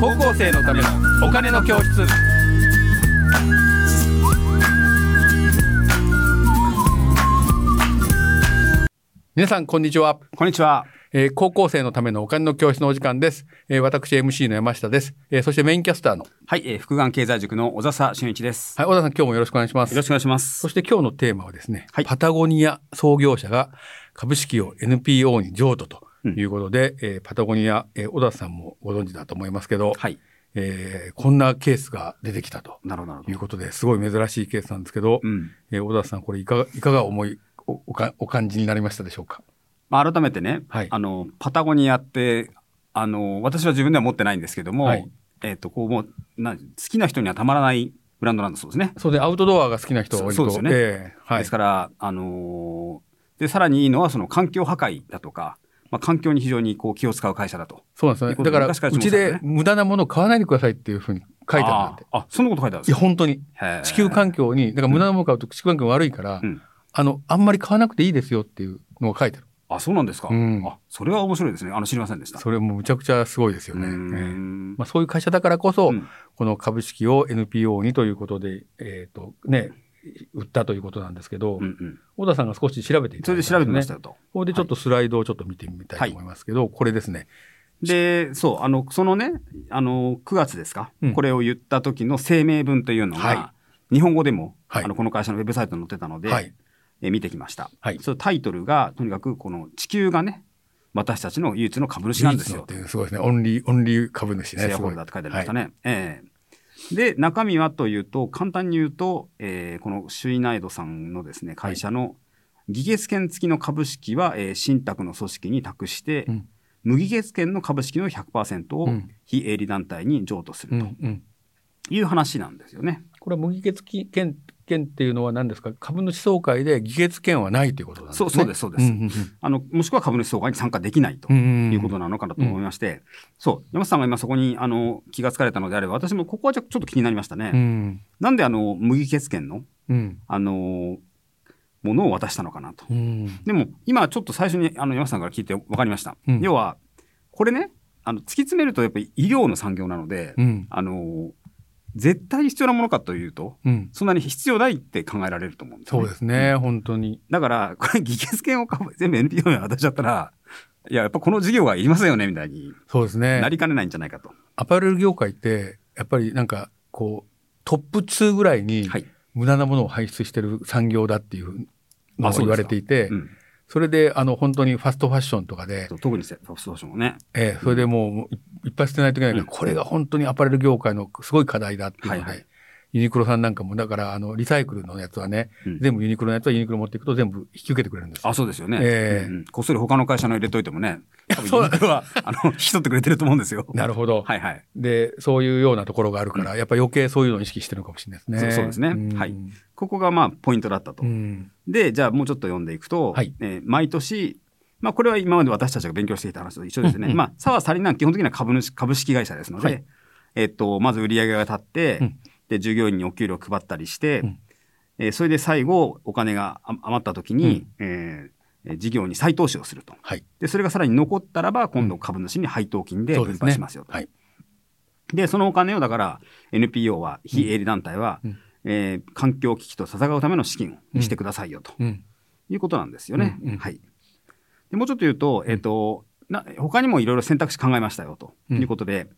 高校生のためのお金の教室。皆さんこんにちは、こんにちは。えー高校生のためのお金の教室のお時間です、えー私 MC の山下です、えーそしてメインキャスターの。はい、えー、福眼経済塾の小笹俊一です。はい小田さん今日もよろしくお願いします。よろしくお願いします。そして今日のテーマはですね、はい。パタゴニア創業者が株式を NPO に譲渡ということで、えーパタゴニア、えー小田さんもご存知だと思いますけど、はい。えーこんなケースが出てきたと。いうことですごい珍しいケースなんですけど、うん。えー小田さんこれいかがいかが思いおおかお感じになりましたでしょうか？まあ、改めてね、はいあの、パタゴニアって、あの、私は自分では持ってないんですけども、はいえっ、と、こう、もうな、好きな人にはたまらないブランドなんだそうですね。そうでアウトドアが好きな人そうそうですよねえーはいですから、あのーで、さらにいいのは、その環境破壊だとか、まあ、環境に非常にこう気を使う会社だと。そうなんですよね。だからうちで無駄なものを買わないでくださいっていうふうに書いてあるんだってあそんなこと書いてあるんいですかや本当に。地球環境にだから無駄なものを買うと地球環境が悪いから、うん。あのあんまり買わなくていいですよっていうのが書いてある。あ、そうなんですか。うん。あ、それは面白いですね。あの、知りませんでした。それもむちゃくちゃすごいですよね。うーまあ、そういう会社だからこそ、うん。この株式を NPO にということで、えっ、と、ね、売ったということなんですけど、うんうん。小田さんが少し調べていただいたんそれで調べてみましたと。これでちょっとスライドをちょっと見てみたいと思いますけど、これですね。で、そう、あの、そのね、あの、9月ですか、うんこれを言った時の声明文というのが、は日本語でも、はいあの、この会社のウェブサイトに載ってたので、はい。え見てきました。はいそのタイトルが、とにかく、この地球がね、私たちの唯一の株主なんですよ唯一のって。いうすごいですね。オンリー、 only 株主ね。 shareholder って書いてありましたね。ええで、中身はというと、簡単に言うと、えーこのシュイナイドさんのですね、会社の議決権付きの株式は、えー信託の組織に託して、うん無議決権の株式の100%をうん非営利団体に譲渡すうる。という話なんですよね。これは無議決権権っていうのは何ですか？株主総会で議決権はないということなんですね。そうそうですそうですんんあのもしくは株主総会に参加できないとうんうんいうことなのかなと思いまして、そう、山下さんが今そこにあの気がつかれたのであれば、私もここはちょっと気になりましたね。うん。なんであの無議決権のうん。あのものを渡したのかなと。うん。でも今ちょっと最初にあの山下さんから聞いて分かりました。うん要はこれねあの突き詰めるとやっぱり医療の産業なので、うん。あの絶対必要なものかというとうん。そんなに必要ないって考えられると思うんですよ、そうですね、本当に。だからこれ議決権を全部 NPO に渡しちゃったらいややっぱこの事業はいりませんよねみたいにそうですねな。りかねないんじゃないかと。アパレル業界って、やっぱりなんか、こう、トップ2ぐらいにはい無駄なものを排出してる産業だっていうのを言われていて、うん、それで、あの、本当にファストファッションとかで、特にファストファッションもね。ええそれでもういいっぱい捨てないといけない。から、うん。これが本当にアパレル業界のすごい課題だっていうので、はいはい。ユニクロさんなんかも、だから、あの、リサイクルのやつはね、うん。全部ユニクロのやつはユニクロ持っていくと全部引き受けてくれるんですよ。あ、そうですよね。ええ。うんうん。こっそり他の会社の入れといてもね、ユニクロは、あの、引き取ってくれてると思うんですよ。なるほど。はいはい。で、そういうようなところがあるから、やっぱ余計そういうのを意識してるのかもしれないですね。そうですねんはいここがまあ、ポイントだったと。うん。で、じゃあもうちょっと読んでいくと、はいえー毎年、まあ、これは今まで私たちが勉強していた話と一緒ですね。うんうんまあ、差はさりなん基本的には株主、株式会社ですので、はいえっと、まず売り上げが立って、うんで、従業員にお給料を配ったりして、うんえーそれで最後、お金があ余った時に、えーえー事業に再投資をすると。はい。で、それがさらに残ったらば、今度株主に配当金で分。配しますよと。はい。で、そのお金をだから NPO は、非営利団体は、うんえー環境危機と戦うための資金にしてくださいよとうん。いうことなんですよね。うんうんはい。で、もうちょっと言うと、えっ、と、な他にもいろいろ選択肢考えましたよとうんいうことで、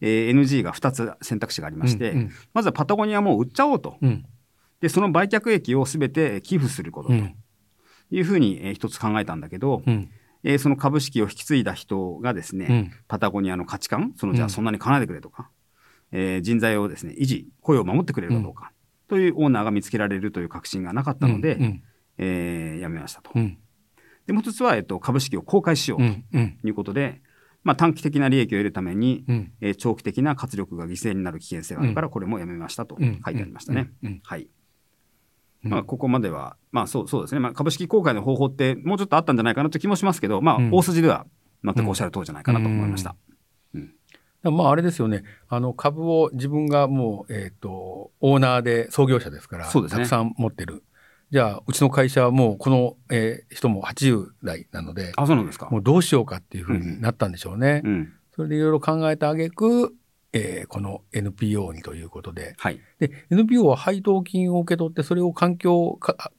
えー NG が2つ選択肢がありまして、うんうんまずはパタゴニアも売っちゃおうと。うん。で、その売却益をすべて寄付することとうん。いうふうに、えー一つ考えたんだけど、うん。えーその株式を引き継いだ人がですね、うんパタゴニアの価値観、そのじゃうんあそんなに買わないでくれとか、えー人材をですね、維持、雇用を守ってくれるかどうか、というオーナーが見つけられるという確信がなかったので、うん。えーやめましたと。うん。で、もう一つは、えっと、株式を公開しようと。いうことで、まあ、短期的な利益を得るために、うん。えー長期的な活力が犠牲になる危険性があるから、これもやめましたとうん書いてありましたね。はい。うんまあ、ここまでは、まあ、そう、そうですね。まあ、株式公開の方法って、もうちょっとあったんじゃないかなという気もしますけど、まあ、うん大筋では全くおっしゃる通りじゃないかなと思いました。まああれですよね。あの株を自分がもう、えっ、と、オーナーで創業者ですから、ねたくさん持ってる。じゃあ、うちの会社はもうこの、えー人も80代なので、あ、そうなんですか。もうどうしようかっていうふうになったんでしょうね。うん。それでいろいろ考えた挙句、えーこの NPO にということで、はい。で、NPO は配当金を受け取って、それを環境か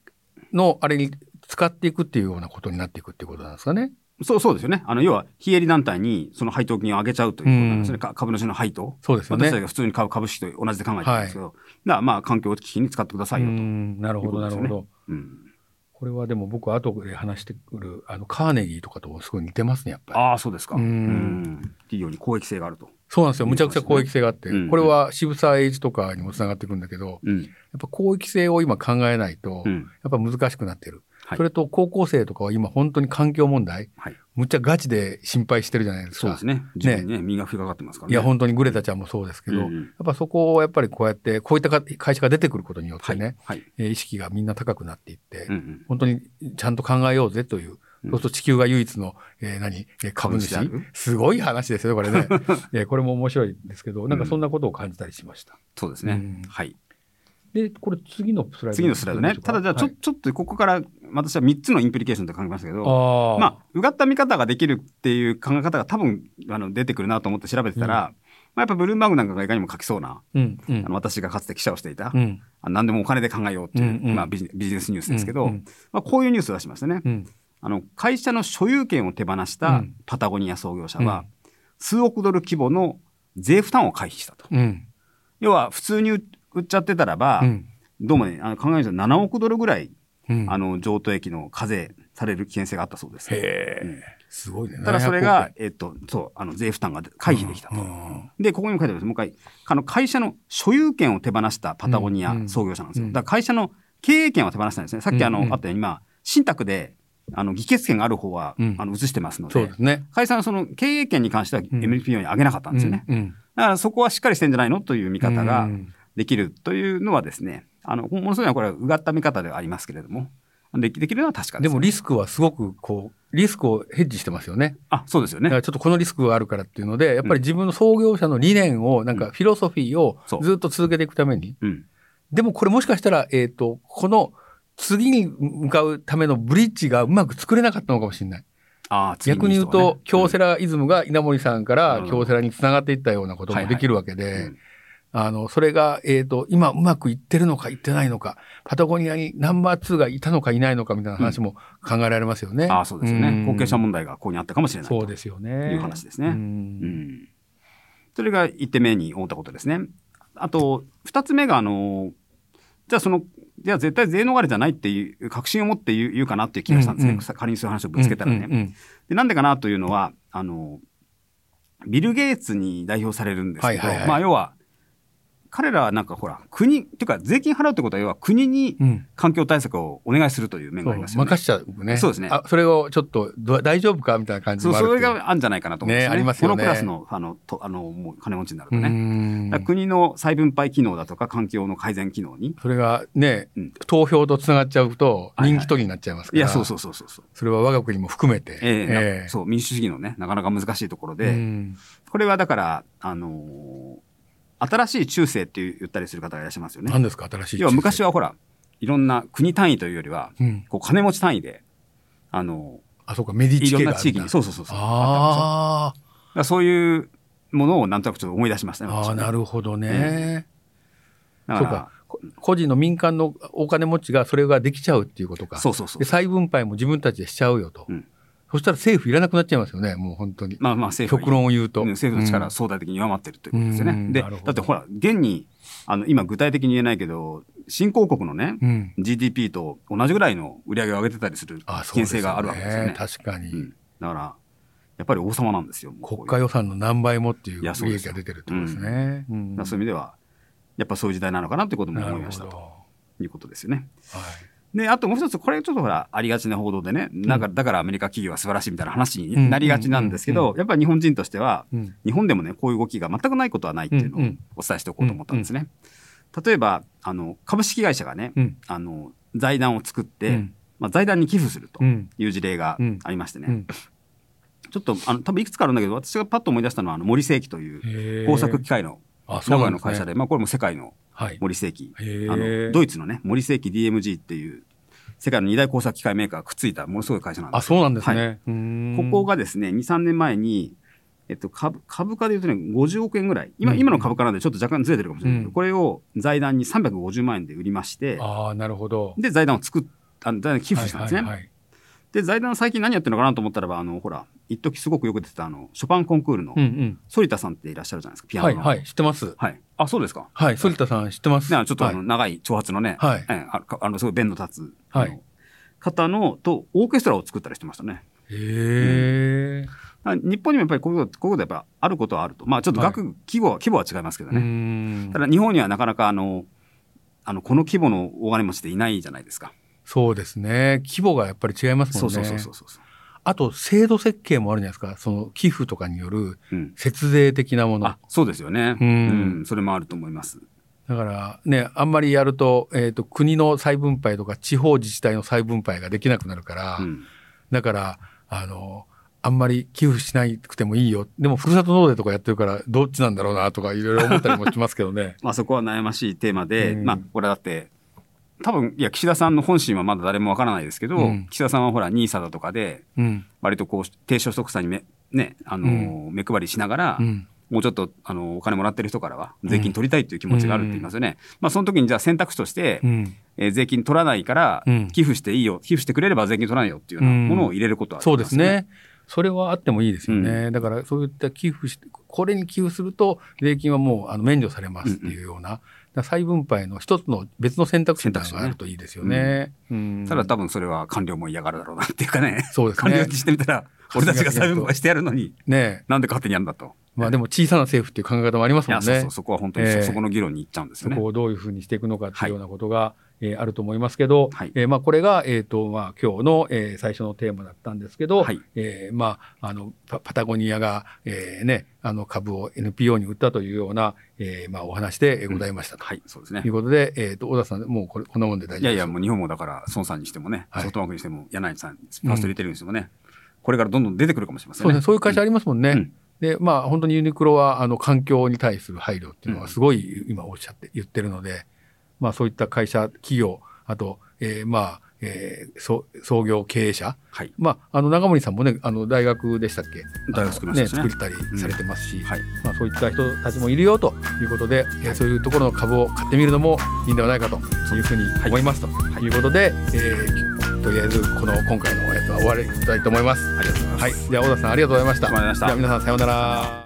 のあれに使っていくっていうようなことになっていくっていうことなんですかね。そうそうですよね。あの、要は、非営利団体にその配当金を上げちゃうということなんですね。うんか株主の配当。そうですよね私たちが普通に買う株式と同じで考えてるんですけど、だからまあ、環境基金に使ってくださいよと。うんなるほど、なるほど。うんこれはでも僕は後で話してくる、あの、カーネギーとかともすごい似てますね、やっぱり。ああ、そうですか。うんうんっていうように公益性があると。そうなんですよ。むちゃくちゃ公益性があって、うんこれは渋沢栄一とかにもつながってくるんだけど、うん。やっぱ公益性を今考えないと、うん。やっぱ難しくなってる。はいそれと高校生とかは今本当に環境問題、はい。むっちゃガチで心配してるじゃないですか。そうですね。自分にね、身が降りかかってますからね。いや、本当にグレタちゃんもそうですけど、うんうんやっぱそこをやっぱりこうやって、こういったか会社が出てくることによってはい。ね、はい。えー意識がみんな高くなっていって、うんうん。本当にちゃんと考えようぜという、うんそうすると地球が唯一の、えー何、えー株主すごい話ですよ、これね。えーこれも面白いですけど、なんかそんなことを感じたりしました。そうですね。うんはい。で、これ次のスライド。次のスライドね。ただじゃあちょ、はいちょっとここから私は3つのインプリケーションと考えましたけど、ああ、まあ、うがった見方ができるっていう考え方が多分あの出てくるなと思って調べてたら、まあ、やっぱブルームバーグなんかがいかにも書きそうな、うん、うんあの私がかつて記者をしていた、うん、あ何でもお金で考えようっていう、うんうんまあ、ビジビジネスニュースですけど、うんうんまあ、こういうニュースを出しましたね。うん、あの会社の所有権を手放しうたんパタゴニア創業者うんは、数億ドル規模の税負担を回避したと。うん、要は普通に売っちゃってたらば、うん、どうもね、あの考えると7億ドルぐらい、うん。あの譲渡益の課税される危険性があったそうです。へえ、すごいね。ただそれが700、えっと、そう、あの税負担が回避できたと。うんで、ここにも書いてあります。もう一回、あの会社の所有権を手放したパタゴニアうん創業者なんですよ。うんだから会社の経営権を手放したんですね。さっきあの、うんあったように、まあ、信託で、あの、議決権がある方は、うんあの、移してますのでで、すね。会社のその経営権に関してはん MPO に上げなかったんですよね。うんうんだからそこはしっかりしてんじゃないのという見方がうんできるというのはですね、あの、ものすごいこれはうがった見方ではありますけれども、できできるのは確かで、ね。ですもリスクはすごくこう、リスクをヘッジしてますよね。あ、そうですよね。ちょっとこのリスクがあるからっていうので、やっぱり自分の創業者の理念を、なんかフィロソフィーをずっと続けていくために、うん。でもこれもしかしたら、えっ、と、この次に向かうためのブリッジがうまく作れなかったのかもしれない。あー逆に言うと、京セラ、ライズムが稲森さんからうん京セラにつながっていったようなこともできるわけで、あの、それが、えっ、と、今うまくいってるのかいってないのか、パタゴニアにナンバー2がいたのかいないのかみたいな話も考えられますよね。あーそうですよね。ん後継者問題がここにあったかもしれないと。そうですよね。いう話ですねうんうん。それが1点目に思ったことですね。あと、2つ目が、あの、じゃあその、じゃあ絶対税逃れじゃないっていう確信を持って言うかなっていう気がしたんですね。うんうん仮にそういう話をぶつけたらね。うんうんで、なんでかなというのは、あの、ビル・ゲイツに代表されるんですけど、はいはいはいまあ要は、彼らはなんかほら、国、っていうか税金払うってことは要は国に環境対策をお願いするという面そうがありますよね。任しちゃうね。そうですねあ、それをちょっとど大丈夫かみたいな感じそう、もあるそれっていうがあるんじゃないかなと思うんですね。ねありますよねこのクラスの、あの、とあのもう金持ちになるとうね。国の再分配機能だとか環境の改善機能に。それがね、うん投票とつながっちゃうとはいはい人気取りになっちゃいますから。いや、そうそうそうそうそう。それは我が国も含めて。ええええそう、民主主義のね、なかなか難しいところで、うんこれはだから、あのー新しい中世って言ったりする方がいらっしゃいますよね。何ですか？新しい。要は昔は、はほら、いろんな国単位というよりは、うん、こう金持ち単位で、あのあ、そうか、メディいろんチ家があるんだな地域に、そうそうそうそう。ああそういうものをなんとなくちょっと思い出しましたね。あ、あなるほどね。だからそうか。こ個人の民間のお金持ちがそれができちゃうっていうことか。そうそうそうで再分配も自分たちでしちゃうよと。うんそしたら政府いらなくなっちゃいますよね、もう本当に。まあまあ政府極論を言うと。うん政府の力はうん相対的に弱まってるということですよね。で、うんなるほどだってほら、現に、あの、今具体的に言えないけど、新興国のね、うん。GDP と同じぐらいの売り上げを上げてたりする危険性があるわけですよね。確かに。うんだから、やっぱり王様なんですよ。もうこう国家予算の何倍もっていう利益が出てるってことですね。そういう意味では、やっぱそういう時代なのかなということもな思いました。ということですよね。はい。で、あともう一つ、これちょっとほら、ありがちな報道でね、なんか、だからアメリカ企業は素晴らしいみたいな話になりがちなんですけど、やっぱり日本人としては、うん。日本でもね、こういう動きが全くないことはないっていうのをお伝えしておこうと思ったんですね。例えば、あの、株式会社がね、うん。あの、財団を作って、うん。まあ、財団に寄付するとうん。いう事例がありましてね、うん。ちょっと、あの、多分いくつかあるんだけど、私がパッと思い出したのは、あの、森世紀という工作機械の名古屋の会社で、まあ、これも世界のはい。森世紀、あの、ドイツのね、森世紀 DMG っていう、世界の二大工作機械メーカーがくっついたものすごい会社なんですあ、そうなんですはい。ね。うーん。ここ、がですね、2、3年前に、えっと、株株価でいうとね、50億円ぐらい、今,、うん。今の株価なんでちょっと若干ずれてるかもしれないけど、うん。これを財団に350万円で売りまして、ああなるほど。で、財団を作っあの財団に寄付したんですね。はいはいはいで、財団最近何やってるのかなと思ったらば、あの、ほら、一時すごくよく出てた、あの、ショパンコンクールの。反田さんっていらっしゃるじゃないですか、ピアノの。はいはい知ってます。はい。あ、そうですか。はい反田さん知ってます。ちょっとあの、はい長い長髪のね、はいええあのすごい弁の立つ、はい方のとオーケストラを作ったりしてましたね。へえ。あ日本にもやっぱりこういうことこういうことやっぱあることはあると。まあちょっと額、規模は規模は違いますけどうね。んた。だ日本にはなかなかあのあのこの規模の大金持ちっていないじゃないですか。そうですね。規模がやっぱり違いますもんね。そうそうそうそう。あと制度設計もあるじゃないですか。その寄付とかによるうん。節税的なものあ。そうですよね。うんうんそれもあると思います。だからね、あんまりやると、えっ、と、国の再分配とか地方自治体の再分配ができなくなるから、うん。だから、あの、あんまり寄付しなくてもいいよ。でも、ふるさと納税とかやってるから、どっちなんだろうなとか、いろいろ思ったりもしますけどね。まあそこは悩ましいテーマで、うんまあこれだって多分いや岸田さんの本心はまだ誰もわからないですけど、うん岸田さんはほら NISA だとかでうん。割とこう低所得者にめねあのー目配りしながら、うん。もうちょっとあのお金もらってる人からは税金取りたいっていう気持ちがあるって言いますよね。まあその時にじゃあ選択肢として、うん。えー税金取らないからうん寄付していいよ、寄付してくれれば税金取らないよっていうようなものを入れることはありそうまですね。それはあってもいいですよね。だから、そういった寄付し、これに寄付すると、税金はもうあの免除されますっていうような、だから再分配の一つの別の選択肢があるといいですよね。うんただ多分それは官僚も嫌がるだろうなっていうかね。そうですね官僚にしてみたら、俺たちが再分配してやるのに、ねなんで勝手にやるんだと。まあでも小さな政府っていう考え方もありますもんね。そうそう、そこは本当にそ,、ええこの議論に行っちゃうんですよねそこ。をどういうふうにしていくのかっていうようなことが、えーあると思いますけど、はいえーまあこれが、えっ、と、まあ今日の、えー最初のテーマだったんですけど、はいえーまあ、あの、パパタゴニアが、えーね、あの株を NPO に売ったというような、えーまあお話でございましたと。はい、そうですねい。うことで、えっ、と、小田さん、もうこれこんなもんで大丈夫です？いやいや、もう日本もだから、孫さんにしてもね、はいソフトバンクにしても、柳井さん、ファーストリテイリングにしてもね、これからどんどん出てくるかもしれませんね。そうですね、そういう会社ありますもんね。うんで、まあ本当にユニクロは、あの、環境に対する配慮っていうのはすごい今おっしゃって、言ってるので、まあそういった会社、企業、あと、えーまあ、えー創創業経営者、はい。まあ、あの長森さんもね、あの大学でしたっけ？大学作りねね作ったりされてますし、はい。まあ、そういった人たちもいるよということで、えーそういうところの株を買ってみるのもいいんではないかというふうに思いますということで、えーとりあえずこの今回のやつは終わりたいと思います。ありがとうございます。はい、では小田さんありがとうございました。ありがとうございましたでは皆さんさようなら。